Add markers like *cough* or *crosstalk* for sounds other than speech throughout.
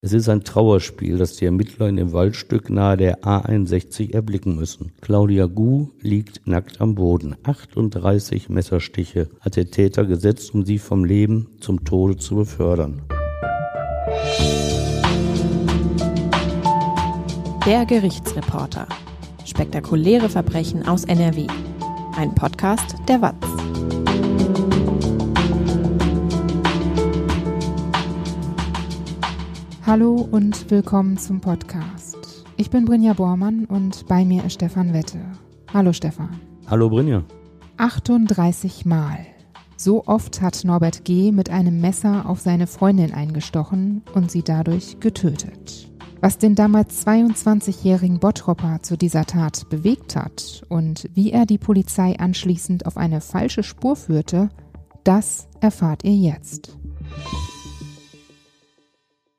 Es ist ein Trauerspiel, das die Ermittler in dem Waldstück nahe der A61 erblicken müssen. Claudia Gu liegt nackt am Boden. 38 Messerstiche hat der Täter gesetzt, um sie vom Leben zum Tode zu befördern. Der Gerichtsreporter. Spektakuläre Verbrechen aus NRW. Ein Podcast der WAZ. Hallo und willkommen zum Podcast. Ich bin Brinja Bormann und bei mir ist Stefan Wette. Hallo Stefan. Hallo Brinja. 38 Mal. So oft hat Norbert G. mit einem Messer auf seine Freundin eingestochen und sie dadurch getötet. Was den damals 22-jährigen Bottropper zu dieser Tat bewegt hat und wie er die Polizei anschließend auf eine falsche Spur führte, das erfahrt ihr jetzt.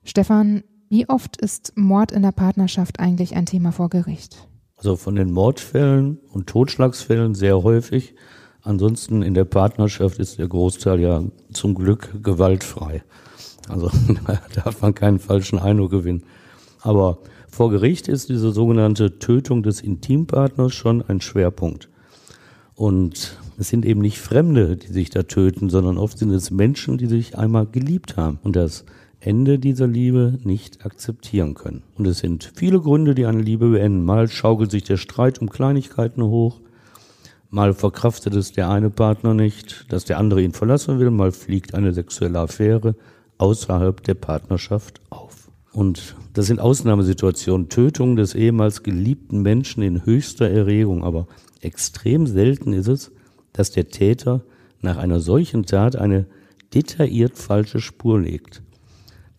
Stefan, wie oft ist Mord in der Partnerschaft eigentlich ein Thema vor Gericht? Also von den Mordfällen und Totschlagsfällen sehr häufig. Ansonsten in der Partnerschaft ist der Großteil ja zum Glück gewaltfrei. Also *laughs* da darf man keinen falschen Eindruck gewinnen. Aber vor Gericht ist diese sogenannte Tötung des Intimpartners schon ein Schwerpunkt. Und es sind eben nicht Fremde, die sich da töten, sondern oft sind es Menschen, die sich einmal geliebt haben. Und das Ende dieser Liebe nicht akzeptieren können. Und es sind viele Gründe, die eine Liebe beenden. Mal schaukelt sich der Streit um Kleinigkeiten hoch, mal verkraftet es der eine Partner nicht, dass der andere ihn verlassen will, mal fliegt eine sexuelle Affäre außerhalb der Partnerschaft auf. Und das sind Ausnahmesituationen, Tötung des ehemals geliebten Menschen in höchster Erregung, aber extrem selten ist es, dass der Täter nach einer solchen Tat eine detailliert falsche Spur legt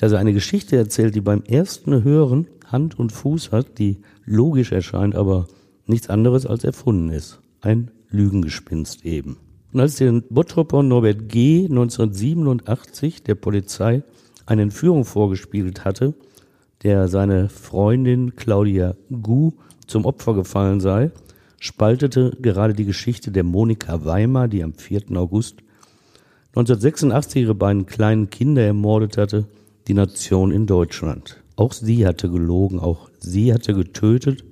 dass er eine Geschichte erzählt, die beim ersten Hören Hand und Fuß hat, die logisch erscheint, aber nichts anderes als erfunden ist. Ein Lügengespinst eben. Und als der Bottropper Norbert G. 1987 der Polizei eine Entführung vorgespielt hatte, der seine Freundin Claudia Gu zum Opfer gefallen sei, spaltete gerade die Geschichte der Monika Weimar, die am 4. August 1986 ihre beiden kleinen Kinder ermordet hatte, die Nation in Deutschland. Auch sie hatte gelogen, auch sie hatte getötet,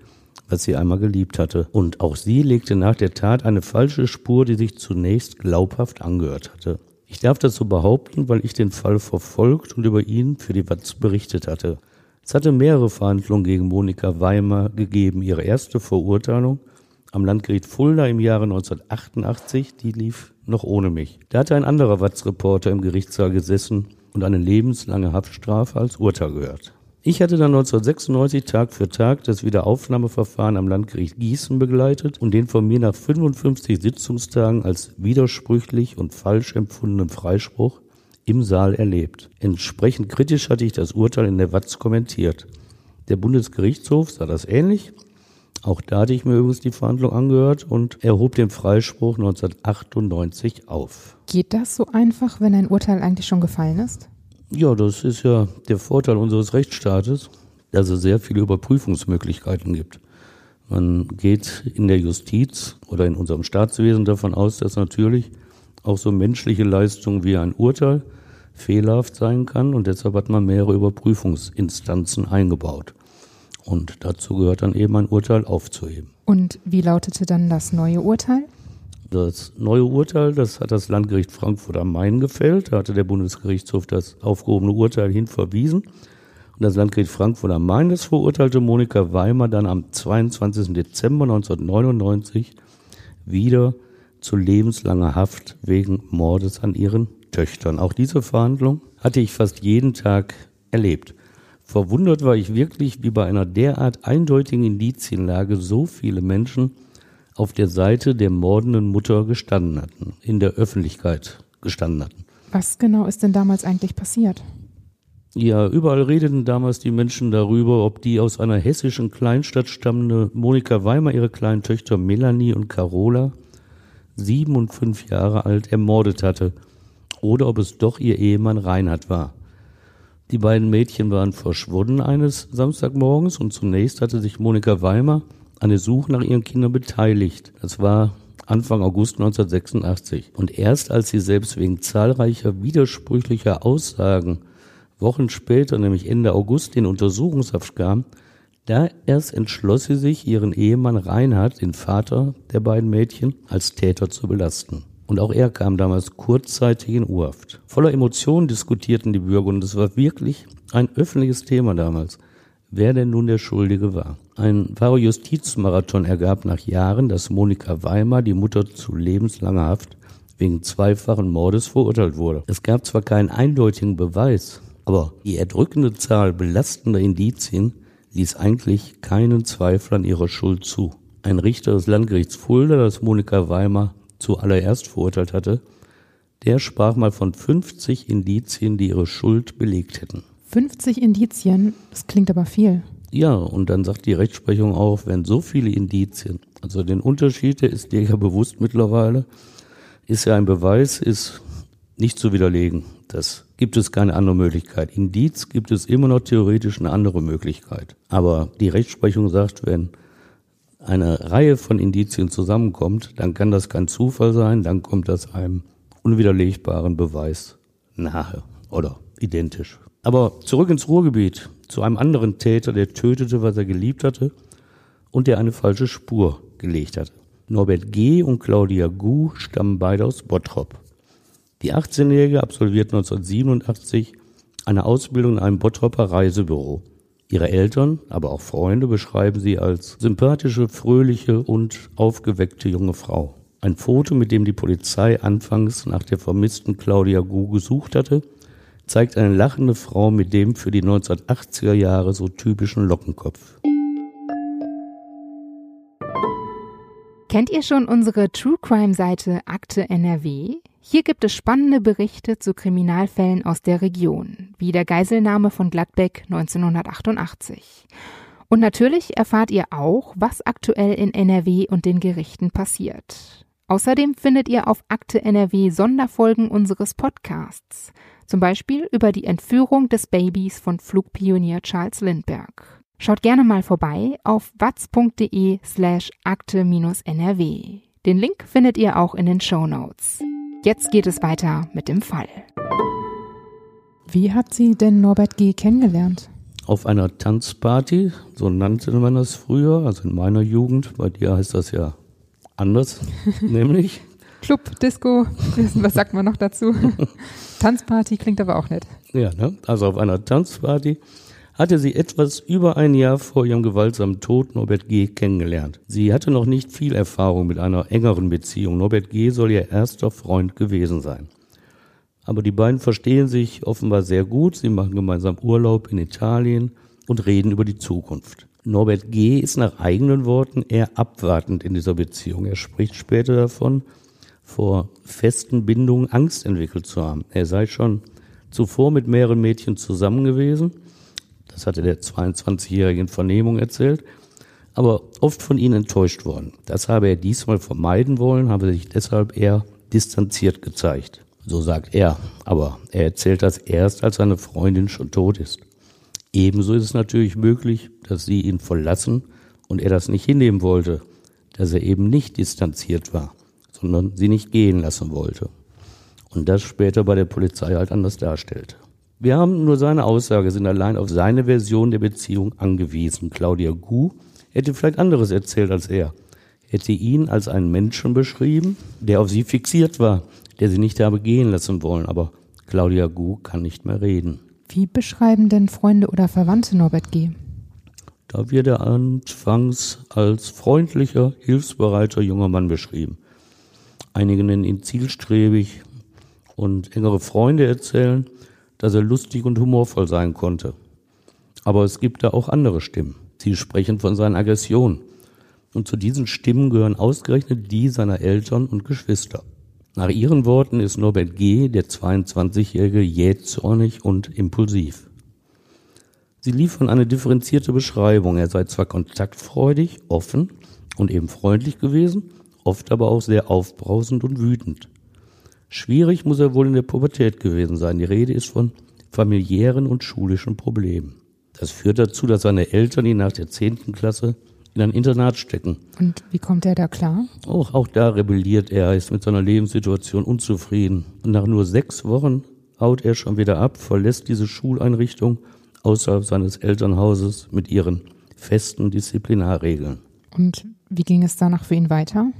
was sie einmal geliebt hatte. Und auch sie legte nach der Tat eine falsche Spur, die sich zunächst glaubhaft angehört hatte. Ich darf das so behaupten, weil ich den Fall verfolgt und über ihn für die Watz berichtet hatte. Es hatte mehrere Verhandlungen gegen Monika Weimar gegeben. Ihre erste Verurteilung am Landgericht Fulda im Jahre 1988, die lief noch ohne mich. Da hatte ein anderer Watz-Reporter im Gerichtssaal gesessen und eine lebenslange Haftstrafe als Urteil gehört. Ich hatte dann 1996 Tag für Tag das Wiederaufnahmeverfahren am Landgericht Gießen begleitet und den von mir nach 55 Sitzungstagen als widersprüchlich und falsch empfundenen Freispruch im Saal erlebt. Entsprechend kritisch hatte ich das Urteil in der Watz kommentiert. Der Bundesgerichtshof sah das ähnlich auch da hatte ich mir übrigens die Verhandlung angehört und erhob den Freispruch 1998 auf. Geht das so einfach, wenn ein Urteil eigentlich schon gefallen ist? Ja, das ist ja der Vorteil unseres Rechtsstaates, dass es sehr viele Überprüfungsmöglichkeiten gibt. Man geht in der Justiz oder in unserem Staatswesen davon aus, dass natürlich auch so menschliche Leistungen wie ein Urteil fehlerhaft sein kann und deshalb hat man mehrere Überprüfungsinstanzen eingebaut. Und dazu gehört dann eben ein Urteil aufzuheben. Und wie lautete dann das neue Urteil? Das neue Urteil, das hat das Landgericht Frankfurt am Main gefällt. Da hatte der Bundesgerichtshof das aufgehobene Urteil hin verwiesen. Und das Landgericht Frankfurt am Main, das verurteilte Monika Weimer dann am 22. Dezember 1999 wieder zu lebenslanger Haft wegen Mordes an ihren Töchtern. Auch diese Verhandlung hatte ich fast jeden Tag erlebt. Verwundert war ich wirklich, wie bei einer derart eindeutigen Indizienlage so viele Menschen auf der Seite der mordenden Mutter gestanden hatten, in der Öffentlichkeit gestanden hatten. Was genau ist denn damals eigentlich passiert? Ja, überall redeten damals die Menschen darüber, ob die aus einer hessischen Kleinstadt stammende Monika Weimer ihre kleinen Töchter Melanie und Carola, sieben und fünf Jahre alt, ermordet hatte, oder ob es doch ihr Ehemann Reinhard war. Die beiden Mädchen waren verschwunden eines Samstagmorgens und zunächst hatte sich Monika Weimer an der Suche nach ihren Kindern beteiligt. Das war Anfang August 1986. Und erst als sie selbst wegen zahlreicher widersprüchlicher Aussagen Wochen später, nämlich Ende August, in Untersuchungshaft kam, da erst entschloss sie sich, ihren Ehemann Reinhard, den Vater der beiden Mädchen, als Täter zu belasten. Und auch er kam damals kurzzeitig in Urhaft. Voller Emotionen diskutierten die Bürger und es war wirklich ein öffentliches Thema damals, wer denn nun der Schuldige war. Ein wahrer Justizmarathon ergab nach Jahren, dass Monika Weimar, die Mutter zu lebenslanger Haft, wegen zweifachen Mordes verurteilt wurde. Es gab zwar keinen eindeutigen Beweis, aber die erdrückende Zahl belastender Indizien ließ eigentlich keinen Zweifel an ihrer Schuld zu. Ein Richter des Landgerichts Fulda, das Monika Weimar zuallererst verurteilt hatte, der sprach mal von 50 Indizien, die ihre Schuld belegt hätten. 50 Indizien, das klingt aber viel. Ja, und dann sagt die Rechtsprechung auch, wenn so viele Indizien, also den Unterschied, der ist dir ja bewusst mittlerweile, ist ja ein Beweis, ist nicht zu widerlegen. Das gibt es keine andere Möglichkeit. Indiz gibt es immer noch theoretisch eine andere Möglichkeit. Aber die Rechtsprechung sagt, wenn eine Reihe von Indizien zusammenkommt, dann kann das kein Zufall sein, dann kommt das einem unwiderlegbaren Beweis nahe oder identisch. Aber zurück ins Ruhrgebiet, zu einem anderen Täter, der tötete, was er geliebt hatte und der eine falsche Spur gelegt hatte. Norbert G. und Claudia Gu stammen beide aus Bottrop. Die 18-Jährige absolviert 1987 eine Ausbildung in einem Bottropper Reisebüro. Ihre Eltern, aber auch Freunde beschreiben sie als sympathische, fröhliche und aufgeweckte junge Frau. Ein Foto, mit dem die Polizei anfangs nach der vermissten Claudia Gu gesucht hatte, zeigt eine lachende Frau mit dem für die 1980er Jahre so typischen Lockenkopf. Kennt ihr schon unsere True Crime Seite Akte NRW? Hier gibt es spannende Berichte zu Kriminalfällen aus der Region, wie der Geiselnahme von Gladbeck 1988. Und natürlich erfahrt ihr auch, was aktuell in NRW und den Gerichten passiert. Außerdem findet ihr auf Akte NRW Sonderfolgen unseres Podcasts, zum Beispiel über die Entführung des Babys von Flugpionier Charles Lindbergh. Schaut gerne mal vorbei auf watz.de slash akte-nrw. Den Link findet ihr auch in den Show Notes. Jetzt geht es weiter mit dem Fall. Wie hat sie denn Norbert G. kennengelernt? Auf einer Tanzparty, so nannte man das früher, also in meiner Jugend, bei dir heißt das ja anders, *laughs* nämlich. Club, Disco, was sagt man noch dazu? *laughs* Tanzparty klingt aber auch nett. Ja, ne? also auf einer Tanzparty hatte sie etwas über ein Jahr vor ihrem gewaltsamen Tod Norbert G. kennengelernt. Sie hatte noch nicht viel Erfahrung mit einer engeren Beziehung. Norbert G. soll ihr erster Freund gewesen sein. Aber die beiden verstehen sich offenbar sehr gut. Sie machen gemeinsam Urlaub in Italien und reden über die Zukunft. Norbert G. ist nach eigenen Worten eher abwartend in dieser Beziehung. Er spricht später davon, vor festen Bindungen Angst entwickelt zu haben. Er sei schon zuvor mit mehreren Mädchen zusammen gewesen das hatte der 22-Jährige in Vernehmung erzählt, aber oft von ihnen enttäuscht worden. Das habe er diesmal vermeiden wollen, habe sich deshalb eher distanziert gezeigt. So sagt er, aber er erzählt das erst, als seine Freundin schon tot ist. Ebenso ist es natürlich möglich, dass sie ihn verlassen und er das nicht hinnehmen wollte, dass er eben nicht distanziert war, sondern sie nicht gehen lassen wollte. Und das später bei der Polizei halt anders darstellte. Wir haben nur seine Aussage, sind allein auf seine Version der Beziehung angewiesen. Claudia Gu hätte vielleicht anderes erzählt als er. Hätte ihn als einen Menschen beschrieben, der auf sie fixiert war, der sie nicht habe gehen lassen wollen. Aber Claudia Gu kann nicht mehr reden. Wie beschreiben denn Freunde oder Verwandte Norbert G.? Da wird er anfangs als freundlicher, hilfsbereiter junger Mann beschrieben. Einige nennen ihn zielstrebig und engere Freunde erzählen, dass er lustig und humorvoll sein konnte. Aber es gibt da auch andere Stimmen. Sie sprechen von seinen Aggressionen. Und zu diesen Stimmen gehören ausgerechnet die seiner Eltern und Geschwister. Nach ihren Worten ist Norbert G., der 22-Jährige, jähzornig und impulsiv. Sie liefern eine differenzierte Beschreibung. Er sei zwar kontaktfreudig, offen und eben freundlich gewesen, oft aber auch sehr aufbrausend und wütend. Schwierig muss er wohl in der Pubertät gewesen sein. Die Rede ist von familiären und schulischen Problemen. Das führt dazu, dass seine Eltern ihn nach der zehnten Klasse in ein Internat stecken. Und wie kommt er da klar? Auch, auch da rebelliert er, ist mit seiner Lebenssituation unzufrieden. Und nach nur sechs Wochen haut er schon wieder ab, verlässt diese Schuleinrichtung außerhalb seines Elternhauses mit ihren festen Disziplinarregeln. Und wie ging es danach für ihn weiter?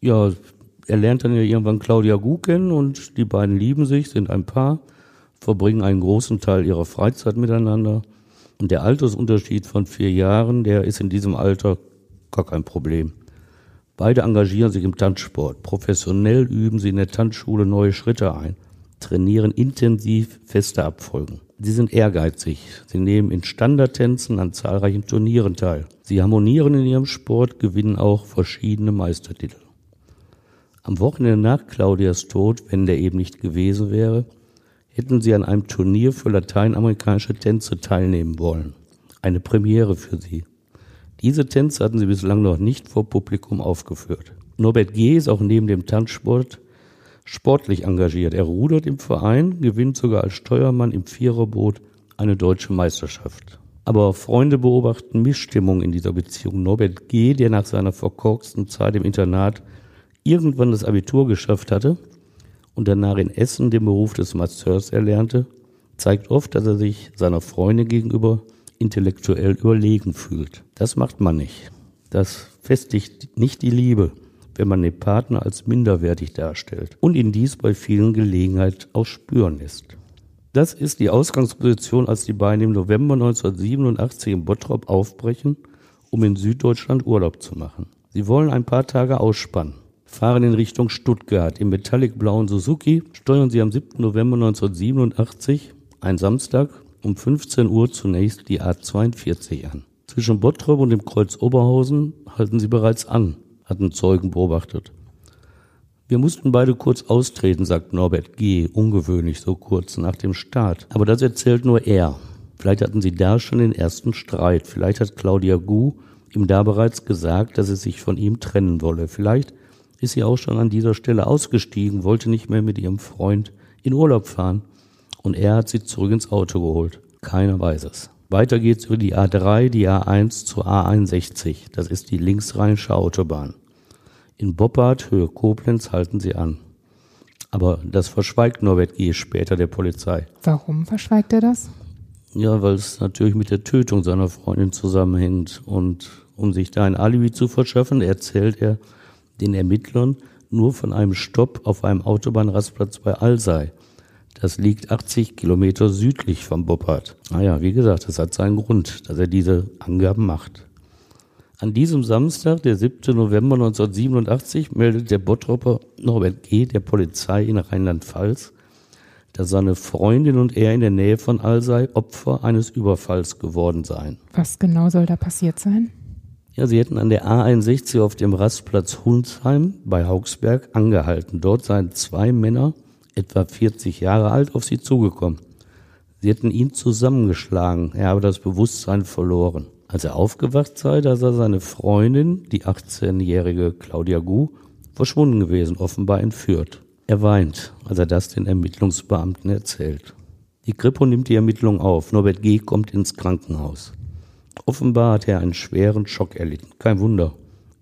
Ja, er lernt dann ja irgendwann Claudia Gu kennen und die beiden lieben sich, sind ein Paar, verbringen einen großen Teil ihrer Freizeit miteinander. Und der Altersunterschied von vier Jahren, der ist in diesem Alter gar kein Problem. Beide engagieren sich im Tanzsport. Professionell üben sie in der Tanzschule neue Schritte ein, trainieren intensiv feste Abfolgen. Sie sind ehrgeizig. Sie nehmen in Standardtänzen an zahlreichen Turnieren teil. Sie harmonieren in ihrem Sport, gewinnen auch verschiedene Meistertitel. Am Wochenende nach Claudias Tod, wenn der eben nicht gewesen wäre, hätten sie an einem Turnier für lateinamerikanische Tänze teilnehmen wollen. Eine Premiere für sie. Diese Tänze hatten sie bislang noch nicht vor Publikum aufgeführt. Norbert G. ist auch neben dem Tanzsport sportlich engagiert. Er rudert im Verein, gewinnt sogar als Steuermann im Viererboot eine deutsche Meisterschaft. Aber Freunde beobachten Missstimmung in dieser Beziehung. Norbert G., der nach seiner verkorksten Zeit im Internat irgendwann das Abitur geschafft hatte und danach in Essen den Beruf des Masseurs erlernte, zeigt oft, dass er sich seiner Freundin gegenüber intellektuell überlegen fühlt. Das macht man nicht. Das festigt nicht die Liebe, wenn man den Partner als minderwertig darstellt und ihn dies bei vielen Gelegenheiten auch spüren lässt. Das ist die Ausgangsposition, als die beiden im November 1987 in Bottrop aufbrechen, um in Süddeutschland Urlaub zu machen. Sie wollen ein paar Tage ausspannen, fahren in Richtung Stuttgart. Im metallic-blauen Suzuki steuern sie am 7. November 1987, ein Samstag, um 15 Uhr zunächst die A42 an. Zwischen Bottrop und dem Kreuz Oberhausen halten sie bereits an, hatten Zeugen beobachtet. Wir mussten beide kurz austreten, sagt Norbert G., ungewöhnlich so kurz nach dem Start. Aber das erzählt nur er. Vielleicht hatten sie da schon den ersten Streit. Vielleicht hat Claudia Gu ihm da bereits gesagt, dass sie sich von ihm trennen wolle. Vielleicht ist sie auch schon an dieser Stelle ausgestiegen, wollte nicht mehr mit ihrem Freund in Urlaub fahren. Und er hat sie zurück ins Auto geholt. Keiner weiß es. Weiter geht's über die A3, die A1 zur A61. Das ist die linksrheinische Autobahn. In Boppard, Höhe Koblenz, halten sie an. Aber das verschweigt Norbert G. später der Polizei. Warum verschweigt er das? Ja, weil es natürlich mit der Tötung seiner Freundin zusammenhängt. Und um sich da ein Alibi zu verschaffen, erzählt er den Ermittlern nur von einem Stopp auf einem Autobahnrastplatz bei Alsei. Das liegt 80 Kilometer südlich von Boppard. Naja, wie gesagt, das hat seinen Grund, dass er diese Angaben macht. An diesem Samstag, der 7. November 1987, meldet der Bottropper Norbert G. der Polizei in Rheinland-Pfalz, dass seine Freundin und er in der Nähe von Alsei Opfer eines Überfalls geworden seien. Was genau soll da passiert sein? Ja, sie hätten an der A61 auf dem Rastplatz Hunsheim bei Augsberg angehalten. Dort seien zwei Männer etwa 40 Jahre alt, auf sie zugekommen. Sie hätten ihn zusammengeschlagen, er habe das Bewusstsein verloren. Als er aufgewacht sei, da sei seine Freundin, die 18-jährige Claudia Gu, verschwunden gewesen, offenbar entführt. Er weint, als er das den Ermittlungsbeamten erzählt. Die Kripo nimmt die Ermittlung auf. Norbert G. kommt ins Krankenhaus. Offenbar hat er einen schweren Schock erlitten. Kein Wunder,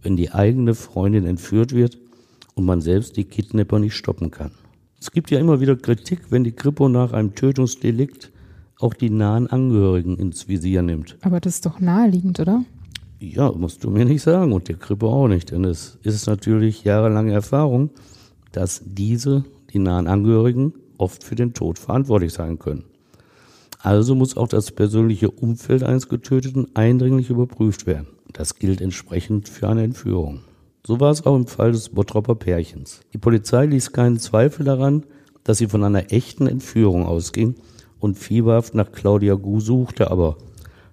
wenn die eigene Freundin entführt wird und man selbst die Kidnapper nicht stoppen kann. Es gibt ja immer wieder Kritik, wenn die Kripo nach einem Tötungsdelikt auch die nahen Angehörigen ins Visier nimmt. Aber das ist doch naheliegend, oder? Ja, musst du mir nicht sagen und der Kripo auch nicht, denn es ist natürlich jahrelange Erfahrung, dass diese, die nahen Angehörigen, oft für den Tod verantwortlich sein können. Also muss auch das persönliche Umfeld eines Getöteten eindringlich überprüft werden. Das gilt entsprechend für eine Entführung. So war es auch im Fall des Bottropper Pärchens. Die Polizei ließ keinen Zweifel daran, dass sie von einer echten Entführung ausging und fieberhaft nach Claudia Gu suchte, aber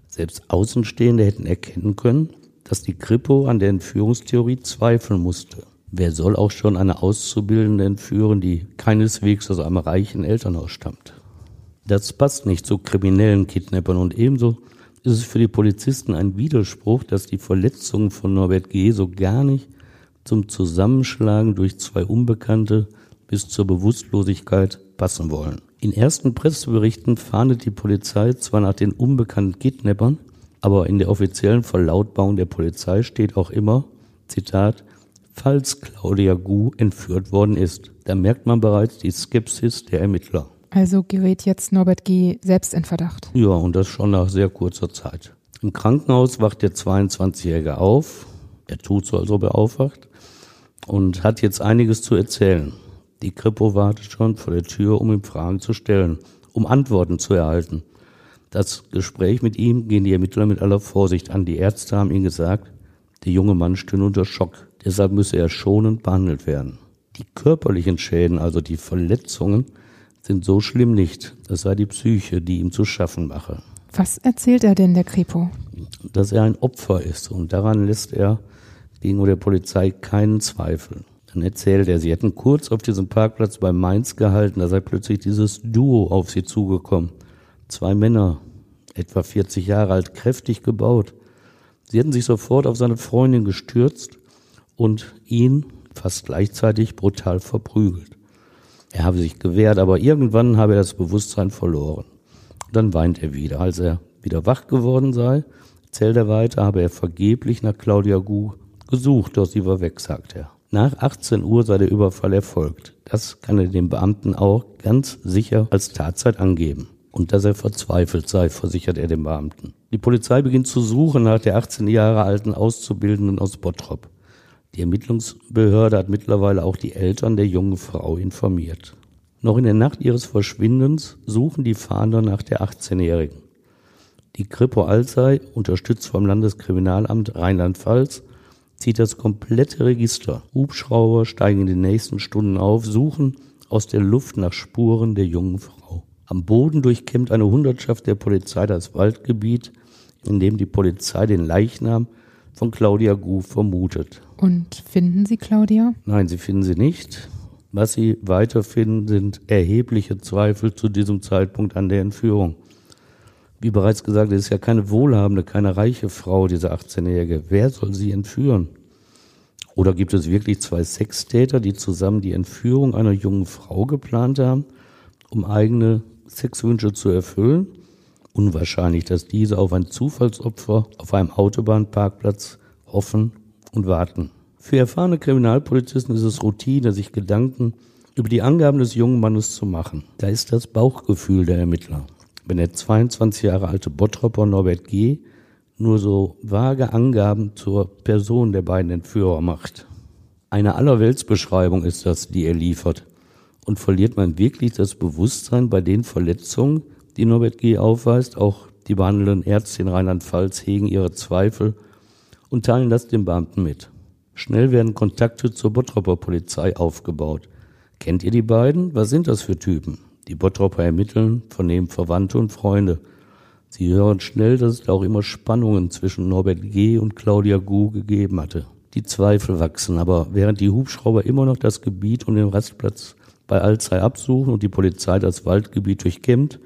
selbst Außenstehende hätten erkennen können, dass die Kripo an der Entführungstheorie zweifeln musste. Wer soll auch schon eine Auszubildende entführen, die keineswegs aus einem reichen Elternhaus stammt? Das passt nicht zu kriminellen Kidnappern und ebenso ist es für die Polizisten ein Widerspruch, dass die Verletzungen von Norbert G. so gar nicht zum Zusammenschlagen durch zwei Unbekannte bis zur Bewusstlosigkeit passen wollen. In ersten Presseberichten fahndet die Polizei zwar nach den unbekannten Kidnappern, aber in der offiziellen Verlautbarung der Polizei steht auch immer, Zitat, falls Claudia Gu entführt worden ist. Da merkt man bereits die Skepsis der Ermittler. Also gerät jetzt Norbert G. selbst in Verdacht. Ja, und das schon nach sehr kurzer Zeit. Im Krankenhaus wacht der 22-Jährige auf. Er tut so, als ob er aufwacht und hat jetzt einiges zu erzählen. Die Kripo wartet schon vor der Tür, um ihm Fragen zu stellen, um Antworten zu erhalten. Das Gespräch mit ihm gehen die Ermittler mit aller Vorsicht an. Die Ärzte haben ihm gesagt, der junge Mann stünde unter Schock. Deshalb müsse er schonend behandelt werden. Die körperlichen Schäden, also die Verletzungen, sind so schlimm nicht. Es sei die Psyche, die ihm zu schaffen mache. Was erzählt er denn der Kripo? Dass er ein Opfer ist und daran lässt er gegenüber der Polizei keinen Zweifel. Dann erzählt er, sie hätten kurz auf diesem Parkplatz bei Mainz gehalten, da sei plötzlich dieses Duo auf sie zugekommen. Zwei Männer, etwa 40 Jahre alt, kräftig gebaut. Sie hätten sich sofort auf seine Freundin gestürzt und ihn fast gleichzeitig brutal verprügelt. Er habe sich gewehrt, aber irgendwann habe er das Bewusstsein verloren. Dann weint er wieder. Als er wieder wach geworden sei, zählt er weiter, habe er vergeblich nach Claudia Gu gesucht, doch sie war weg, sagt er. Nach 18 Uhr sei der Überfall erfolgt. Das kann er dem Beamten auch ganz sicher als Tatzeit angeben. Und dass er verzweifelt sei, versichert er dem Beamten. Die Polizei beginnt zu suchen nach der 18 Jahre alten Auszubildenden aus Bottrop. Die Ermittlungsbehörde hat mittlerweile auch die Eltern der jungen Frau informiert. Noch in der Nacht ihres Verschwindens suchen die Fahnder nach der 18-Jährigen. Die Kripo Alzey, unterstützt vom Landeskriminalamt Rheinland-Pfalz, zieht das komplette Register. Hubschrauber steigen in den nächsten Stunden auf, suchen aus der Luft nach Spuren der jungen Frau. Am Boden durchkämmt eine Hundertschaft der Polizei das Waldgebiet, in dem die Polizei den Leichnam von Claudia Gu vermutet. Und finden Sie Claudia? Nein, sie finden sie nicht. Was sie weiterfinden, sind erhebliche Zweifel zu diesem Zeitpunkt an der Entführung. Wie bereits gesagt, es ist ja keine wohlhabende, keine reiche Frau, diese 18-Jährige. Wer soll sie entführen? Oder gibt es wirklich zwei Sextäter, die zusammen die Entführung einer jungen Frau geplant haben, um eigene Sexwünsche zu erfüllen? Unwahrscheinlich, dass diese auf ein Zufallsopfer auf einem Autobahnparkplatz hoffen und warten. Für erfahrene Kriminalpolizisten ist es Routine, sich Gedanken über die Angaben des jungen Mannes zu machen. Da ist das Bauchgefühl der Ermittler. Wenn der 22 Jahre alte Bottropper Norbert G. nur so vage Angaben zur Person der beiden Entführer macht. Eine Allerweltsbeschreibung ist das, die er liefert. Und verliert man wirklich das Bewusstsein bei den Verletzungen, die Norbert G. aufweist. Auch die behandelnden Ärzte in Rheinland-Pfalz hegen ihre Zweifel und teilen das den Beamten mit. Schnell werden Kontakte zur Bottropper Polizei aufgebaut. Kennt ihr die beiden? Was sind das für Typen? Die Bottropper ermitteln, vernehmen Verwandte und Freunde. Sie hören schnell, dass es auch immer Spannungen zwischen Norbert G. und Claudia Gu gegeben hatte. Die Zweifel wachsen, aber während die Hubschrauber immer noch das Gebiet um den Rastplatz bei Alzey absuchen und die Polizei das Waldgebiet durchkämmt,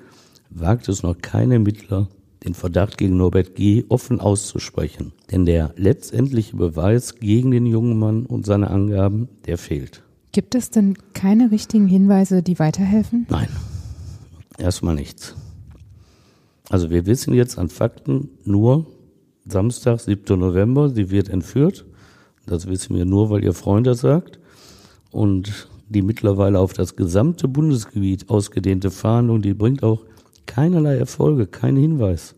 wagt es noch kein Ermittler, den Verdacht gegen Norbert G. offen auszusprechen. Denn der letztendliche Beweis gegen den jungen Mann und seine Angaben, der fehlt. Gibt es denn keine richtigen Hinweise, die weiterhelfen? Nein, erstmal nichts. Also wir wissen jetzt an Fakten nur Samstag, 7. November, sie wird entführt. Das wissen wir nur, weil ihr Freund das sagt. Und die mittlerweile auf das gesamte Bundesgebiet ausgedehnte Fahndung, die bringt auch Keinerlei Erfolge, kein Hinweis.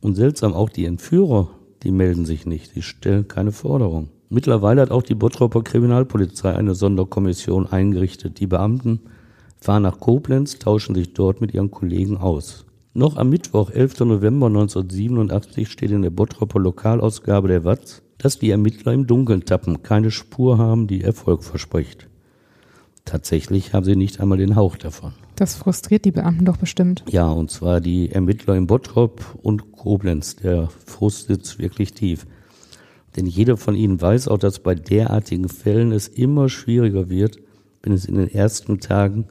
Und seltsam auch die Entführer, die melden sich nicht, die stellen keine Forderung. Mittlerweile hat auch die Bottroper Kriminalpolizei eine Sonderkommission eingerichtet. Die Beamten fahren nach Koblenz, tauschen sich dort mit ihren Kollegen aus. Noch am Mittwoch, 11. November 1987, steht in der Bottroper Lokalausgabe der Watz, dass die Ermittler im Dunkeln tappen, keine Spur haben, die Erfolg verspricht. Tatsächlich haben sie nicht einmal den Hauch davon. Das frustriert die Beamten doch bestimmt. Ja, und zwar die Ermittler in Bottrop und Koblenz. Der Frust sitzt wirklich tief. Denn jeder von ihnen weiß auch, dass bei derartigen Fällen es immer schwieriger wird, wenn es in den ersten Tagen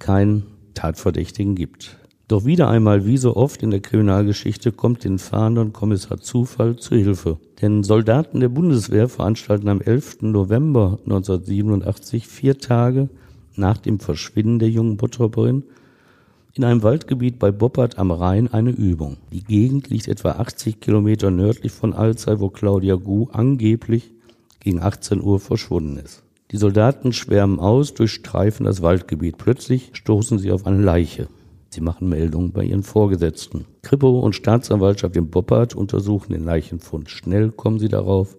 keinen Tatverdächtigen gibt. Doch wieder einmal, wie so oft in der Kriminalgeschichte, kommt den Fahndern Kommissar Zufall zu Hilfe. Denn Soldaten der Bundeswehr veranstalten am 11. November 1987, vier Tage nach dem Verschwinden der jungen Bottropperin, in einem Waldgebiet bei Boppard am Rhein eine Übung. Die Gegend liegt etwa 80 Kilometer nördlich von Alzey, wo Claudia Gu angeblich gegen 18 Uhr verschwunden ist. Die Soldaten schwärmen aus, durchstreifen das Waldgebiet. Plötzlich stoßen sie auf eine Leiche. Sie machen Meldungen bei ihren Vorgesetzten. Kripo und Staatsanwaltschaft in Boppard untersuchen den Leichenfund. Schnell kommen sie darauf,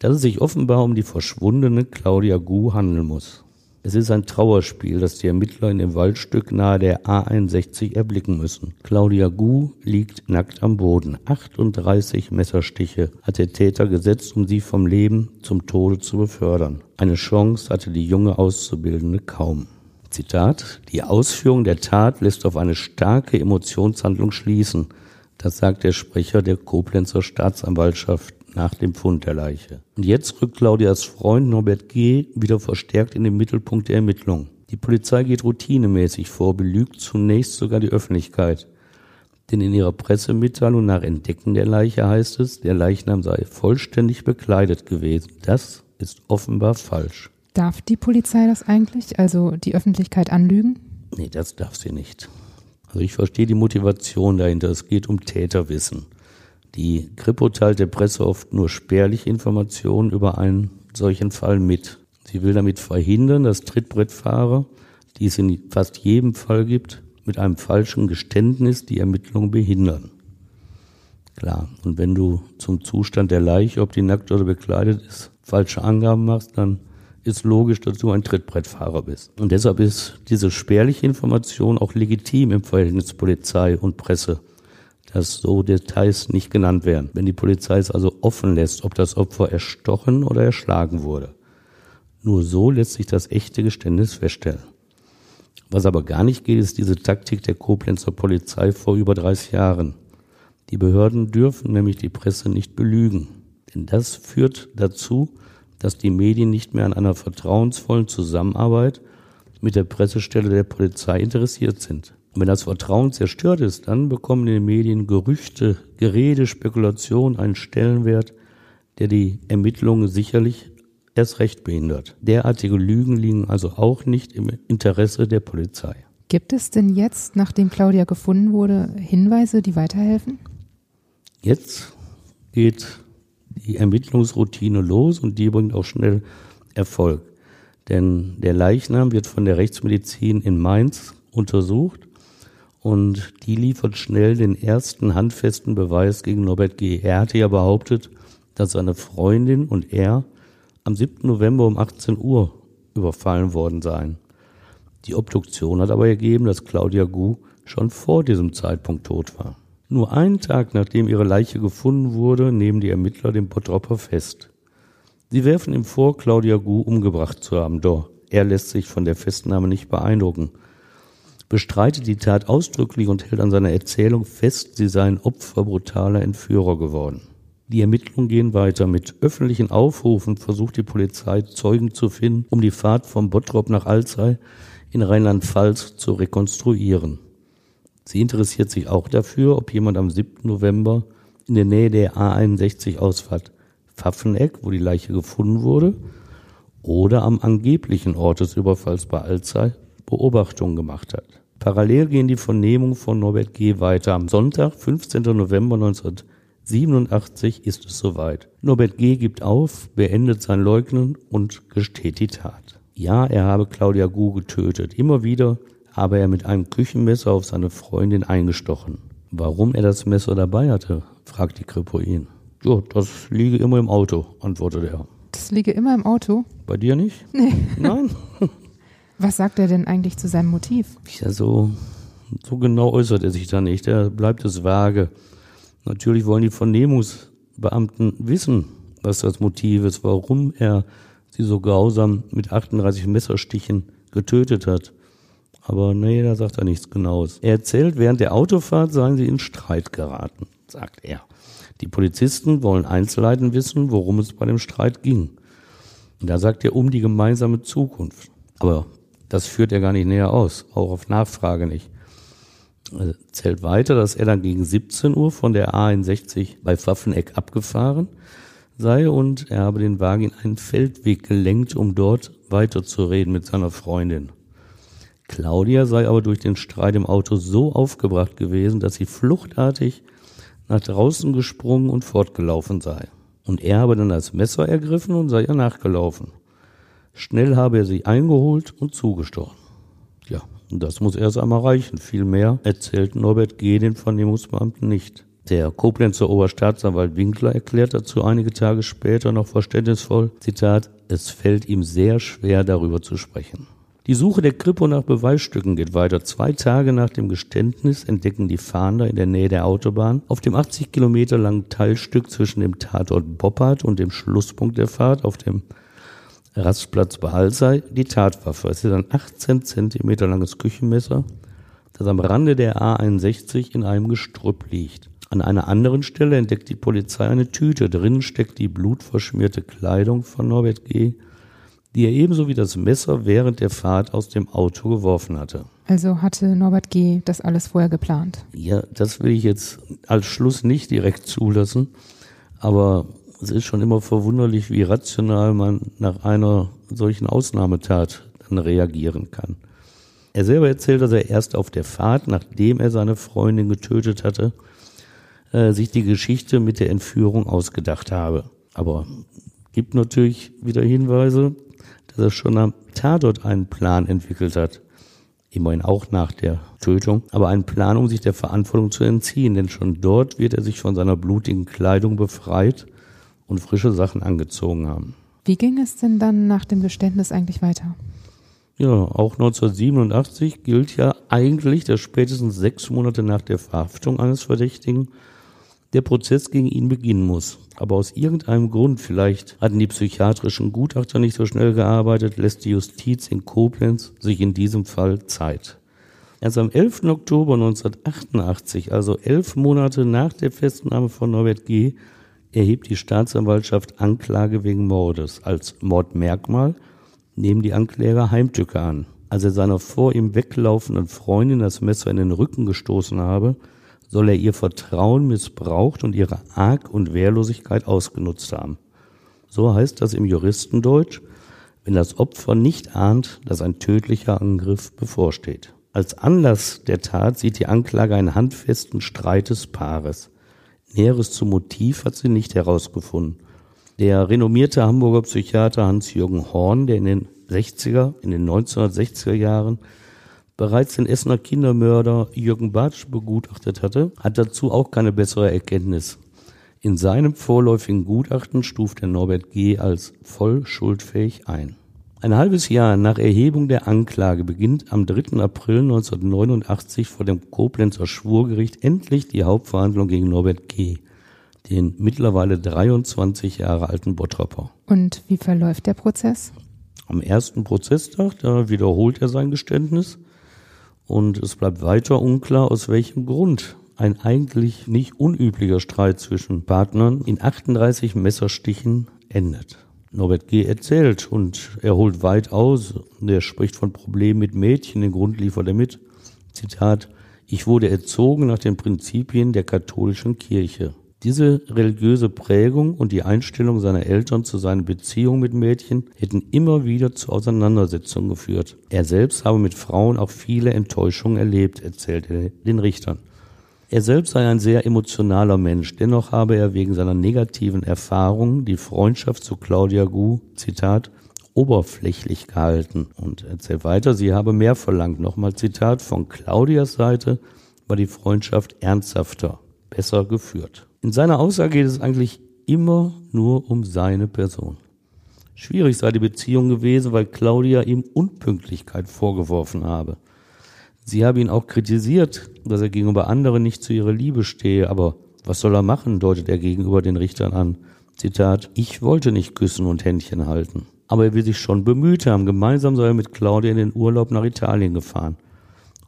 dass es sich offenbar um die verschwundene Claudia Gu handeln muss. Es ist ein Trauerspiel, das die Ermittler in dem Waldstück nahe der A61 erblicken müssen. Claudia Gu liegt nackt am Boden. 38 Messerstiche hat der Täter gesetzt, um sie vom Leben zum Tode zu befördern. Eine Chance hatte die junge Auszubildende kaum. Zitat, die Ausführung der Tat lässt auf eine starke Emotionshandlung schließen. Das sagt der Sprecher der Koblenzer Staatsanwaltschaft nach dem Fund der Leiche. Und jetzt rückt Claudias Freund Norbert G. wieder verstärkt in den Mittelpunkt der Ermittlung. Die Polizei geht routinemäßig vor, belügt zunächst sogar die Öffentlichkeit. Denn in ihrer Pressemitteilung nach Entdecken der Leiche heißt es, der Leichnam sei vollständig bekleidet gewesen. Das ist offenbar falsch. Darf die Polizei das eigentlich, also die Öffentlichkeit anlügen? Nee, das darf sie nicht. Also ich verstehe die Motivation dahinter. Es geht um Täterwissen. Die Kripo teilt der Presse oft nur spärlich Informationen über einen solchen Fall mit. Sie will damit verhindern, dass Trittbrettfahrer, die es in fast jedem Fall gibt, mit einem falschen Geständnis die Ermittlungen behindern. Klar, und wenn du zum Zustand der Leiche, ob die nackt oder bekleidet ist, falsche Angaben machst, dann ist logisch, dass du ein Trittbrettfahrer bist. Und deshalb ist diese spärliche Information auch legitim im Verhältnis Polizei und Presse dass so Details nicht genannt werden. Wenn die Polizei es also offen lässt, ob das Opfer erstochen oder erschlagen wurde. Nur so lässt sich das echte Geständnis feststellen. Was aber gar nicht geht, ist diese Taktik der Koblenzer Polizei vor über 30 Jahren. Die Behörden dürfen nämlich die Presse nicht belügen. Denn das führt dazu, dass die Medien nicht mehr an einer vertrauensvollen Zusammenarbeit mit der Pressestelle der Polizei interessiert sind. Und wenn das Vertrauen zerstört ist, dann bekommen in den Medien Gerüchte, Gerede, Spekulation einen Stellenwert, der die Ermittlungen sicherlich erst recht behindert. Derartige Lügen liegen also auch nicht im Interesse der Polizei. Gibt es denn jetzt, nachdem Claudia gefunden wurde, Hinweise, die weiterhelfen? Jetzt geht die Ermittlungsroutine los und die bringt auch schnell Erfolg. Denn der Leichnam wird von der Rechtsmedizin in Mainz untersucht und die liefert schnell den ersten handfesten Beweis gegen Norbert G. Er hatte ja behauptet, dass seine Freundin und er am 7. November um 18 Uhr überfallen worden seien. Die Obduktion hat aber ergeben, dass Claudia Gu schon vor diesem Zeitpunkt tot war. Nur einen Tag nachdem ihre Leiche gefunden wurde, nehmen die Ermittler den Bottropper fest. Sie werfen ihm vor, Claudia Gu umgebracht zu haben, doch er lässt sich von der Festnahme nicht beeindrucken bestreitet die Tat ausdrücklich und hält an seiner Erzählung fest, sie seien Opfer brutaler Entführer geworden. Die Ermittlungen gehen weiter. Mit öffentlichen Aufrufen versucht die Polizei, Zeugen zu finden, um die Fahrt vom Bottrop nach Alzey in Rheinland-Pfalz zu rekonstruieren. Sie interessiert sich auch dafür, ob jemand am 7. November in der Nähe der A61 Ausfahrt Pfaffeneck, wo die Leiche gefunden wurde, oder am angeblichen Ort des Überfalls bei Alzey Beobachtungen gemacht hat. Parallel gehen die Vernehmungen von Norbert G. weiter. Am Sonntag, 15. November 1987, ist es soweit. Norbert G. gibt auf, beendet sein Leugnen und gesteht die Tat. Ja, er habe Claudia Gu getötet. Immer wieder habe er mit einem Küchenmesser auf seine Freundin eingestochen. Warum er das Messer dabei hatte, fragt die Kripo ihn. Ja, das liege immer im Auto, antwortet er. Das liege immer im Auto? Bei dir nicht? Nee. Nein? *laughs* Was sagt er denn eigentlich zu seinem Motiv? Ja, so, so genau äußert er sich da nicht. Er bleibt es vage. Natürlich wollen die Vernehmungsbeamten wissen, was das Motiv ist, warum er sie so grausam mit 38 Messerstichen getötet hat. Aber nee, da sagt er nichts Genaues. Er erzählt, während der Autofahrt seien sie in Streit geraten, sagt er. Die Polizisten wollen Einzelheiten wissen, worum es bei dem Streit ging. Und da sagt er um die gemeinsame Zukunft. Aber das führt er gar nicht näher aus, auch auf Nachfrage nicht. Er zählt weiter, dass er dann gegen 17 Uhr von der A61 bei Pfaffeneck abgefahren sei und er habe den Wagen in einen Feldweg gelenkt, um dort weiterzureden mit seiner Freundin. Claudia sei aber durch den Streit im Auto so aufgebracht gewesen, dass sie fluchtartig nach draußen gesprungen und fortgelaufen sei. Und er habe dann das Messer ergriffen und sei ihr nachgelaufen. Schnell habe er sie eingeholt und zugestochen. Ja, das muss erst einmal reichen. Viel mehr erzählt Norbert G. den Vernehmungsbeamten nicht. Der Koblenzer Oberstaatsanwalt Winkler erklärt dazu einige Tage später noch verständnisvoll, Zitat, es fällt ihm sehr schwer darüber zu sprechen. Die Suche der Kripo nach Beweisstücken geht weiter. Zwei Tage nach dem Geständnis entdecken die Fahnder in der Nähe der Autobahn auf dem 80 Kilometer langen Teilstück zwischen dem Tatort Boppard und dem Schlusspunkt der Fahrt auf dem Rastplatz Behalsei die Tatwaffe. Es ist ein 18 Zentimeter langes Küchenmesser, das am Rande der A61 in einem Gestrüpp liegt. An einer anderen Stelle entdeckt die Polizei eine Tüte. Drinnen steckt die blutverschmierte Kleidung von Norbert G., die er ebenso wie das Messer während der Fahrt aus dem Auto geworfen hatte. Also hatte Norbert G. das alles vorher geplant? Ja, das will ich jetzt als Schluss nicht direkt zulassen, aber es ist schon immer verwunderlich, wie rational man nach einer solchen Ausnahmetat dann reagieren kann. Er selber erzählt, dass er erst auf der Fahrt, nachdem er seine Freundin getötet hatte, äh, sich die Geschichte mit der Entführung ausgedacht habe. Aber gibt natürlich wieder Hinweise, dass er schon am Tatort einen Plan entwickelt hat. Immerhin auch nach der Tötung, aber einen Plan, um sich der Verantwortung zu entziehen, denn schon dort wird er sich von seiner blutigen Kleidung befreit und frische Sachen angezogen haben. Wie ging es denn dann nach dem Geständnis eigentlich weiter? Ja, auch 1987 gilt ja eigentlich, dass spätestens sechs Monate nach der Verhaftung eines Verdächtigen der Prozess gegen ihn beginnen muss. Aber aus irgendeinem Grund, vielleicht hatten die psychiatrischen Gutachter nicht so schnell gearbeitet, lässt die Justiz in Koblenz sich in diesem Fall Zeit. Erst am 11. Oktober 1988, also elf Monate nach der Festnahme von Norbert G., erhebt die Staatsanwaltschaft Anklage wegen Mordes. Als Mordmerkmal nehmen die Ankläger Heimtücke an. Als er seiner vor ihm weglaufenden Freundin das Messer in den Rücken gestoßen habe, soll er ihr Vertrauen missbraucht und ihre Arg und Wehrlosigkeit ausgenutzt haben. So heißt das im Juristendeutsch, wenn das Opfer nicht ahnt, dass ein tödlicher Angriff bevorsteht. Als Anlass der Tat sieht die Anklage einen handfesten Streit des Paares. Näheres zum Motiv hat sie nicht herausgefunden. Der renommierte Hamburger Psychiater Hans-Jürgen Horn, der in den 60er, in den 1960er Jahren bereits den Essener Kindermörder Jürgen Bartsch begutachtet hatte, hat dazu auch keine bessere Erkenntnis. In seinem vorläufigen Gutachten stuft er Norbert G. als voll schuldfähig ein. Ein halbes Jahr nach Erhebung der Anklage beginnt am 3. April 1989 vor dem Koblenzer Schwurgericht endlich die Hauptverhandlung gegen Norbert G., den mittlerweile 23 Jahre alten Bottropper. Und wie verläuft der Prozess? Am ersten Prozesstag, da wiederholt er sein Geständnis und es bleibt weiter unklar, aus welchem Grund ein eigentlich nicht unüblicher Streit zwischen Partnern in 38 Messerstichen endet. Norbert G. erzählt und er holt weit aus. Er spricht von Problemen mit Mädchen, den Grund liefert er mit. Zitat, ich wurde erzogen nach den Prinzipien der katholischen Kirche. Diese religiöse Prägung und die Einstellung seiner Eltern zu seinen Beziehungen mit Mädchen hätten immer wieder zu Auseinandersetzungen geführt. Er selbst habe mit Frauen auch viele Enttäuschungen erlebt, erzählt er den Richtern. Er selbst sei ein sehr emotionaler Mensch, dennoch habe er wegen seiner negativen Erfahrungen die Freundschaft zu Claudia Gu, Zitat, oberflächlich gehalten und erzählt weiter, sie habe mehr verlangt. Nochmal Zitat, von Claudias Seite war die Freundschaft ernsthafter, besser geführt. In seiner Aussage geht es eigentlich immer nur um seine Person. Schwierig sei die Beziehung gewesen, weil Claudia ihm Unpünktlichkeit vorgeworfen habe. Sie habe ihn auch kritisiert, dass er gegenüber anderen nicht zu ihrer Liebe stehe, aber was soll er machen, deutet er gegenüber den Richtern an. Zitat, ich wollte nicht küssen und Händchen halten. Aber er will sich schon bemüht haben. Gemeinsam sei er mit Claudia in den Urlaub nach Italien gefahren.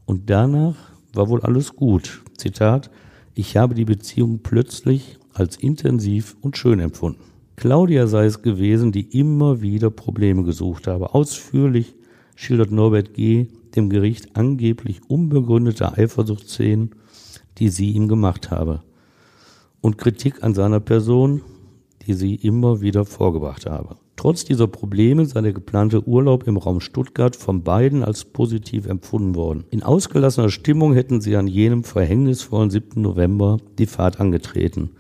Und danach war wohl alles gut. Zitat, ich habe die Beziehung plötzlich als intensiv und schön empfunden. Claudia sei es gewesen, die immer wieder Probleme gesucht habe. Ausführlich schildert Norbert G dem Gericht angeblich unbegründete Eifersuchtsszenen, die sie ihm gemacht habe, und Kritik an seiner Person, die sie immer wieder vorgebracht habe. Trotz dieser Probleme sei der geplante Urlaub im Raum Stuttgart von beiden als positiv empfunden worden. In ausgelassener Stimmung hätten sie an jenem verhängnisvollen 7. November die Fahrt angetreten.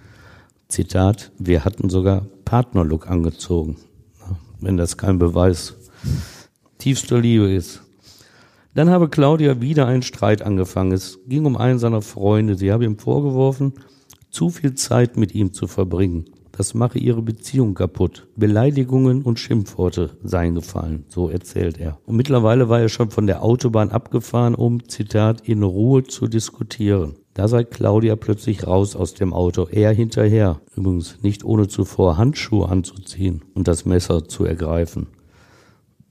Zitat, wir hatten sogar Partnerlook angezogen. Wenn das kein Beweis tiefster Liebe ist. Dann habe Claudia wieder einen Streit angefangen. Es ging um einen seiner Freunde. Sie habe ihm vorgeworfen, zu viel Zeit mit ihm zu verbringen. Das mache ihre Beziehung kaputt. Beleidigungen und Schimpfworte seien gefallen, so erzählt er. Und mittlerweile war er schon von der Autobahn abgefahren, um, Zitat, in Ruhe zu diskutieren. Da sei Claudia plötzlich raus aus dem Auto, er hinterher. Übrigens nicht ohne zuvor Handschuhe anzuziehen und das Messer zu ergreifen.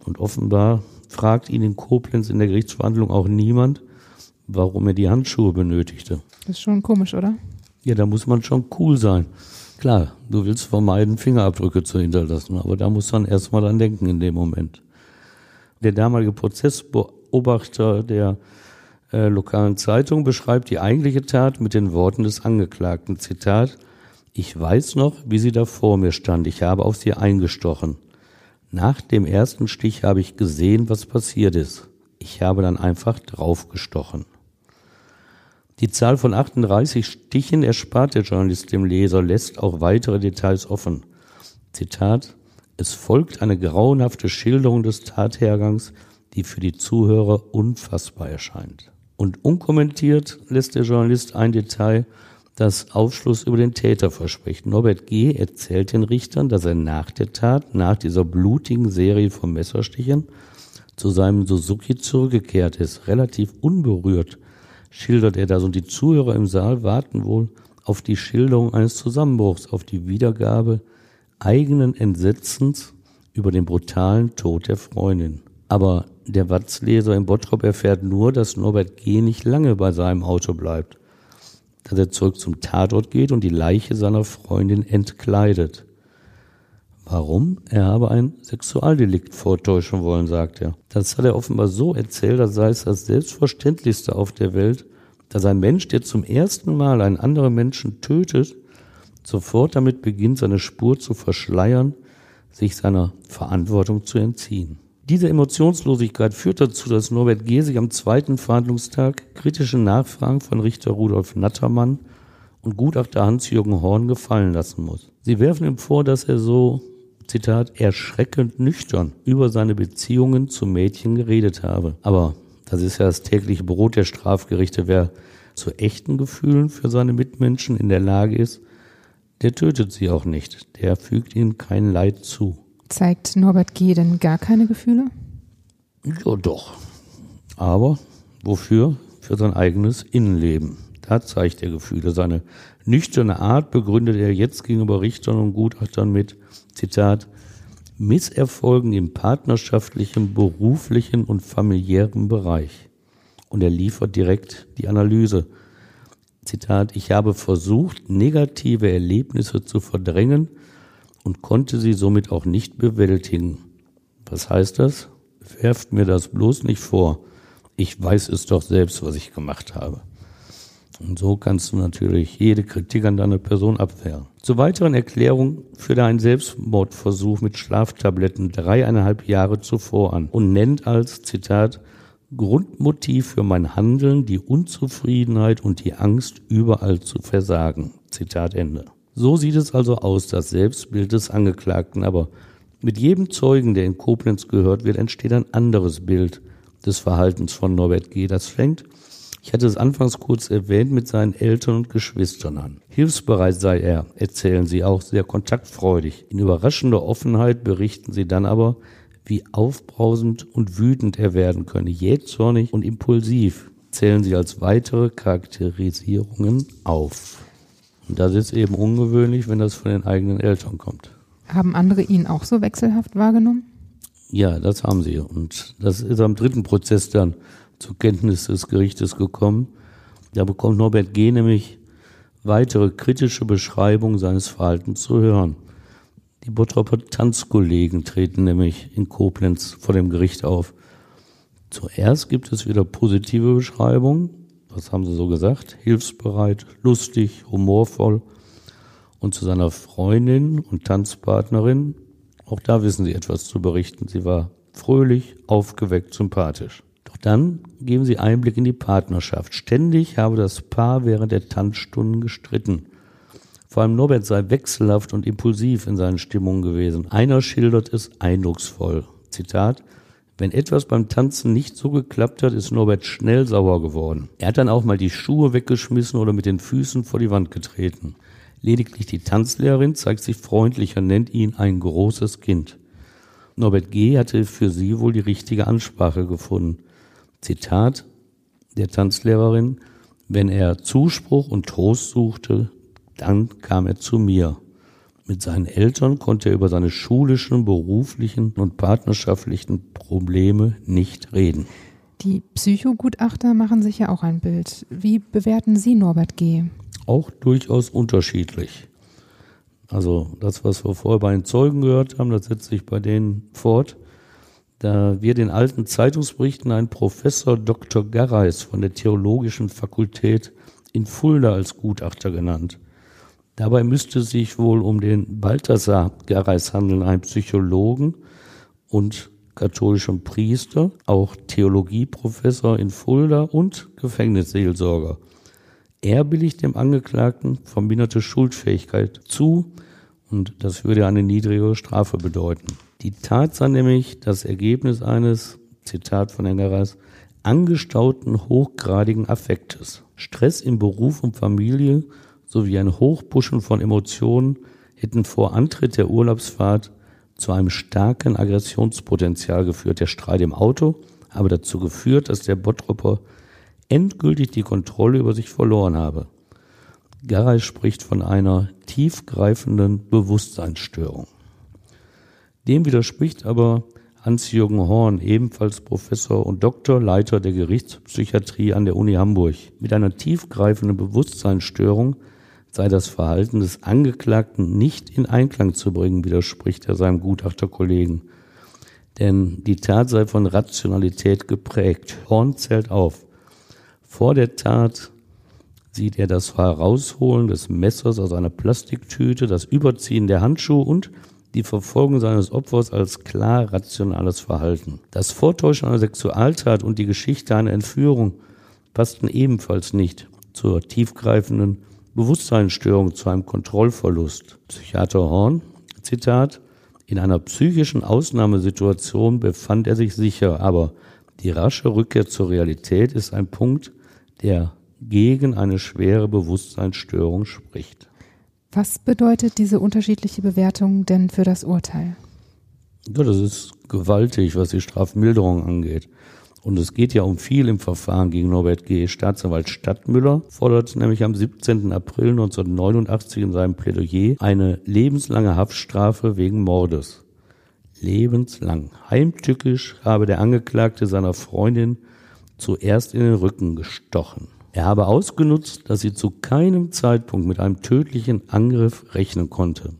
Und offenbar fragt ihn in Koblenz in der Gerichtsverhandlung auch niemand, warum er die Handschuhe benötigte. Das ist schon komisch, oder? Ja, da muss man schon cool sein. Klar, du willst vermeiden, Fingerabdrücke zu hinterlassen, aber da muss man erstmal dran denken in dem Moment. Der damalige Prozessbeobachter der äh, lokalen Zeitung beschreibt die eigentliche Tat mit den Worten des Angeklagten. Zitat, ich weiß noch, wie sie da vor mir stand. Ich habe auf sie eingestochen. Nach dem ersten Stich habe ich gesehen, was passiert ist. Ich habe dann einfach draufgestochen. Die Zahl von 38 Stichen erspart der Journalist dem Leser, lässt auch weitere Details offen. Zitat, es folgt eine grauenhafte Schilderung des Tathergangs, die für die Zuhörer unfassbar erscheint. Und unkommentiert lässt der Journalist ein Detail, das Aufschluss über den Täter verspricht. Norbert G. erzählt den Richtern, dass er nach der Tat, nach dieser blutigen Serie von Messerstichen, zu seinem Suzuki zurückgekehrt ist. Relativ unberührt schildert er das und die Zuhörer im Saal warten wohl auf die Schilderung eines Zusammenbruchs, auf die Wiedergabe eigenen Entsetzens über den brutalen Tod der Freundin. Aber der Watzleser im Bottrop erfährt nur, dass Norbert G. nicht lange bei seinem Auto bleibt dass er zurück zum Tatort geht und die Leiche seiner Freundin entkleidet. Warum? Er habe ein Sexualdelikt vortäuschen wollen, sagt er. Das hat er offenbar so erzählt, als sei es das Selbstverständlichste auf der Welt, dass ein Mensch, der zum ersten Mal einen anderen Menschen tötet, sofort damit beginnt, seine Spur zu verschleiern, sich seiner Verantwortung zu entziehen. Diese Emotionslosigkeit führt dazu, dass Norbert G. sich am zweiten Verhandlungstag kritische Nachfragen von Richter Rudolf Nattermann und Gutachter Hans-Jürgen Horn gefallen lassen muss. Sie werfen ihm vor, dass er so, Zitat, erschreckend nüchtern über seine Beziehungen zu Mädchen geredet habe. Aber das ist ja das tägliche Brot der Strafgerichte. Wer zu echten Gefühlen für seine Mitmenschen in der Lage ist, der tötet sie auch nicht. Der fügt ihnen kein Leid zu. Zeigt Norbert G. denn gar keine Gefühle? Ja, doch. Aber wofür? Für sein eigenes Innenleben. Da zeigt er Gefühle. Seine nüchterne Art begründet er jetzt gegenüber Richtern und Gutachtern mit, Zitat, Misserfolgen im partnerschaftlichen, beruflichen und familiären Bereich. Und er liefert direkt die Analyse. Zitat, ich habe versucht, negative Erlebnisse zu verdrängen und konnte sie somit auch nicht bewältigen. Was heißt das? Werft mir das bloß nicht vor. Ich weiß es doch selbst, was ich gemacht habe. Und so kannst du natürlich jede Kritik an deiner Person abwehren. Zur weiteren Erklärung führt er einen Selbstmordversuch mit Schlaftabletten dreieinhalb Jahre zuvor an und nennt als Zitat Grundmotiv für mein Handeln die Unzufriedenheit und die Angst, überall zu versagen. Zitat Ende. So sieht es also aus, das Selbstbild des Angeklagten. Aber mit jedem Zeugen, der in Koblenz gehört wird, entsteht ein anderes Bild des Verhaltens von Norbert G. Das fängt, ich hatte es anfangs kurz erwähnt, mit seinen Eltern und Geschwistern an. Hilfsbereit sei er, erzählen sie auch, sehr kontaktfreudig. In überraschender Offenheit berichten sie dann aber, wie aufbrausend und wütend er werden könne, jähzornig und impulsiv, zählen sie als weitere Charakterisierungen auf. Und das ist eben ungewöhnlich, wenn das von den eigenen Eltern kommt. Haben andere ihn auch so wechselhaft wahrgenommen? Ja, das haben sie. Und das ist am dritten Prozess dann zur Kenntnis des Gerichtes gekommen. Da bekommt Norbert G. nämlich weitere kritische Beschreibungen seines Verhaltens zu hören. Die Bottroper Tanzkollegen treten nämlich in Koblenz vor dem Gericht auf. Zuerst gibt es wieder positive Beschreibungen, was haben sie so gesagt? Hilfsbereit, lustig, humorvoll. Und zu seiner Freundin und Tanzpartnerin, auch da wissen sie etwas zu berichten. Sie war fröhlich, aufgeweckt, sympathisch. Doch dann geben sie Einblick in die Partnerschaft. Ständig habe das Paar während der Tanzstunden gestritten. Vor allem Norbert sei wechselhaft und impulsiv in seinen Stimmungen gewesen. Einer schildert es eindrucksvoll. Zitat, wenn etwas beim Tanzen nicht so geklappt hat, ist Norbert schnell sauer geworden. Er hat dann auch mal die Schuhe weggeschmissen oder mit den Füßen vor die Wand getreten. Lediglich die Tanzlehrerin zeigt sich freundlich und nennt ihn ein großes Kind. Norbert G. hatte für sie wohl die richtige Ansprache gefunden. Zitat der Tanzlehrerin, wenn er Zuspruch und Trost suchte, dann kam er zu mir. Mit seinen Eltern konnte er über seine schulischen, beruflichen und partnerschaftlichen Probleme nicht reden. Die Psychogutachter machen sich ja auch ein Bild. Wie bewerten Sie Norbert G.? Auch durchaus unterschiedlich. Also das, was wir vorher bei den Zeugen gehört haben, das setzt sich bei denen fort. Da wird in alten Zeitungsberichten ein Professor Dr. Garreis von der Theologischen Fakultät in Fulda als Gutachter genannt. Dabei müsste sich wohl um den Balthasar Gareis handeln, einen Psychologen und katholischen Priester, auch Theologieprofessor in Fulda und Gefängnisseelsorger. Er billigt dem Angeklagten verminderte Schuldfähigkeit zu und das würde eine niedrigere Strafe bedeuten. Die Tat sei nämlich das Ergebnis eines, Zitat von Engereis, angestauten hochgradigen Affektes. Stress im Beruf und Familie sowie ein Hochpushen von Emotionen hätten vor Antritt der Urlaubsfahrt zu einem starken Aggressionspotenzial geführt. Der Streit im Auto habe dazu geführt, dass der Bottropper endgültig die Kontrolle über sich verloren habe. Garay spricht von einer tiefgreifenden Bewusstseinsstörung. Dem widerspricht aber Hans-Jürgen Horn, ebenfalls Professor und Doktor, Leiter der Gerichtspsychiatrie an der Uni Hamburg. Mit einer tiefgreifenden Bewusstseinsstörung sei das Verhalten des Angeklagten nicht in Einklang zu bringen, widerspricht er seinem Gutachterkollegen. Denn die Tat sei von Rationalität geprägt. Horn zählt auf. Vor der Tat sieht er das Herausholen des Messers aus einer Plastiktüte, das Überziehen der Handschuhe und die Verfolgung seines Opfers als klar rationales Verhalten. Das Vortäuschen einer Sexualtat und die Geschichte einer Entführung passten ebenfalls nicht zur tiefgreifenden Bewusstseinsstörung zu einem Kontrollverlust. Psychiater Horn, Zitat, in einer psychischen Ausnahmesituation befand er sich sicher, aber die rasche Rückkehr zur Realität ist ein Punkt, der gegen eine schwere Bewusstseinsstörung spricht. Was bedeutet diese unterschiedliche Bewertung denn für das Urteil? Ja, das ist gewaltig, was die Strafmilderung angeht. Und es geht ja um viel im Verfahren gegen Norbert G. Staatsanwalt Stadtmüller fordert nämlich am 17. April 1989 in seinem Plädoyer eine lebenslange Haftstrafe wegen Mordes. Lebenslang. Heimtückisch habe der Angeklagte seiner Freundin zuerst in den Rücken gestochen. Er habe ausgenutzt, dass sie zu keinem Zeitpunkt mit einem tödlichen Angriff rechnen konnte.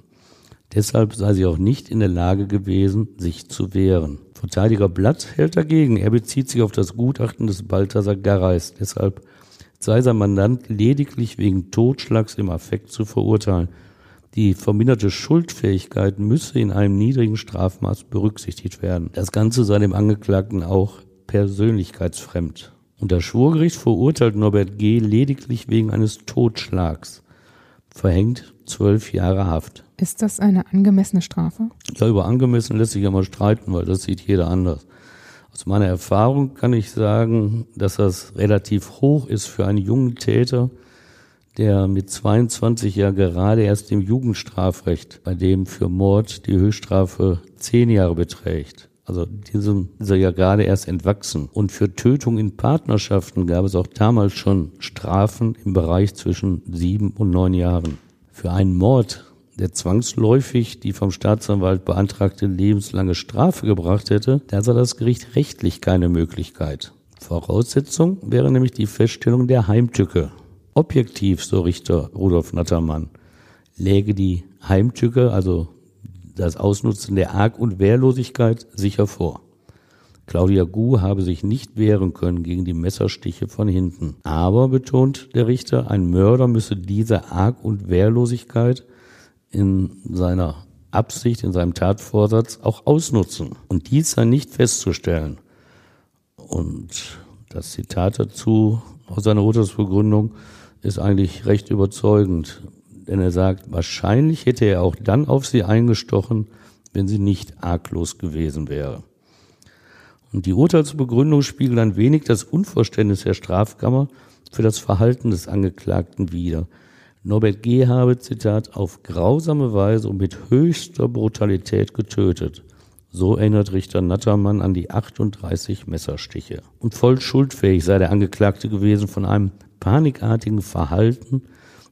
Deshalb sei sie auch nicht in der Lage gewesen, sich zu wehren. Verteidiger Blatt hält dagegen. Er bezieht sich auf das Gutachten des Balthasar Garreis. Deshalb sei sein Mandant lediglich wegen Totschlags im Affekt zu verurteilen. Die verminderte Schuldfähigkeit müsse in einem niedrigen Strafmaß berücksichtigt werden. Das Ganze sei dem Angeklagten auch persönlichkeitsfremd. Und das Schwurgericht verurteilt Norbert G. lediglich wegen eines Totschlags. Verhängt zwölf Jahre Haft. Ist das eine angemessene Strafe? Ja, über angemessen lässt sich ja mal streiten, weil das sieht jeder anders. Aus meiner Erfahrung kann ich sagen, dass das relativ hoch ist für einen jungen Täter, der mit 22 ja gerade erst im Jugendstrafrecht, bei dem für Mord die Höchststrafe zehn Jahre beträgt. Also diesem ist er ja gerade erst entwachsen. Und für Tötung in Partnerschaften gab es auch damals schon Strafen im Bereich zwischen sieben und neun Jahren. Für einen Mord der zwangsläufig die vom Staatsanwalt beantragte lebenslange Strafe gebracht hätte, da sah das Gericht rechtlich keine Möglichkeit. Voraussetzung wäre nämlich die Feststellung der Heimtücke. Objektiv, so Richter Rudolf Nattermann, läge die Heimtücke, also das Ausnutzen der Arg- und Wehrlosigkeit, sicher vor. Claudia Gu habe sich nicht wehren können gegen die Messerstiche von hinten. Aber, betont der Richter, ein Mörder müsse diese Arg- und Wehrlosigkeit in seiner Absicht, in seinem Tatvorsatz auch ausnutzen. Und dies sei nicht festzustellen. Und das Zitat dazu aus seiner Urteilsbegründung ist eigentlich recht überzeugend. Denn er sagt, wahrscheinlich hätte er auch dann auf sie eingestochen, wenn sie nicht arglos gewesen wäre. Und die Urteilsbegründung spiegelt ein wenig das Unverständnis der Strafkammer für das Verhalten des Angeklagten wider. Norbert G. habe, Zitat, auf grausame Weise und mit höchster Brutalität getötet. So erinnert Richter Nattermann an die 38 Messerstiche. Und voll schuldfähig sei der Angeklagte gewesen von einem panikartigen Verhalten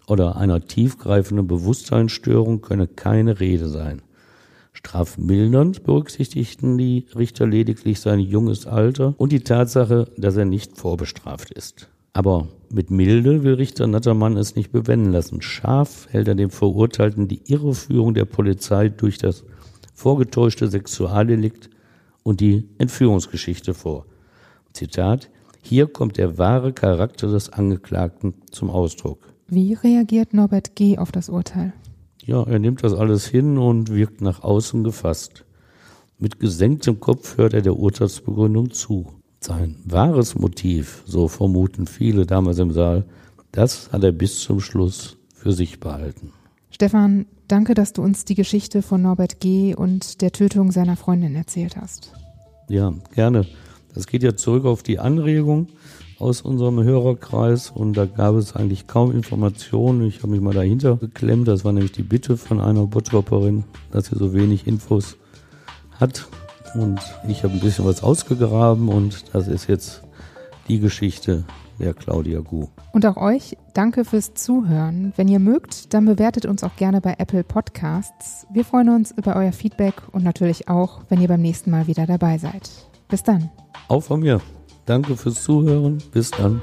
oder einer tiefgreifenden Bewusstseinsstörung könne keine Rede sein. Strafmildernd berücksichtigten die Richter lediglich sein junges Alter und die Tatsache, dass er nicht vorbestraft ist. Aber mit Milde will Richter Nattermann es nicht bewenden lassen. Scharf hält er dem Verurteilten die Irreführung der Polizei durch das vorgetäuschte Sexualdelikt und die Entführungsgeschichte vor. Zitat, hier kommt der wahre Charakter des Angeklagten zum Ausdruck. Wie reagiert Norbert G. auf das Urteil? Ja, er nimmt das alles hin und wirkt nach außen gefasst. Mit gesenktem Kopf hört er der Urteilsbegründung zu. Sein wahres Motiv, so vermuten viele damals im Saal, das hat er bis zum Schluss für sich behalten. Stefan, danke, dass du uns die Geschichte von Norbert G. und der Tötung seiner Freundin erzählt hast. Ja, gerne. Das geht ja zurück auf die Anregung aus unserem Hörerkreis und da gab es eigentlich kaum Informationen. Ich habe mich mal dahinter geklemmt. Das war nämlich die Bitte von einer Bottropperin, dass sie so wenig Infos hat. Und ich habe ein bisschen was ausgegraben und das ist jetzt die Geschichte der Claudia Gu. Und auch euch danke fürs Zuhören. Wenn ihr mögt, dann bewertet uns auch gerne bei Apple Podcasts. Wir freuen uns über euer Feedback und natürlich auch, wenn ihr beim nächsten Mal wieder dabei seid. Bis dann. Auch von mir. Danke fürs Zuhören. Bis dann.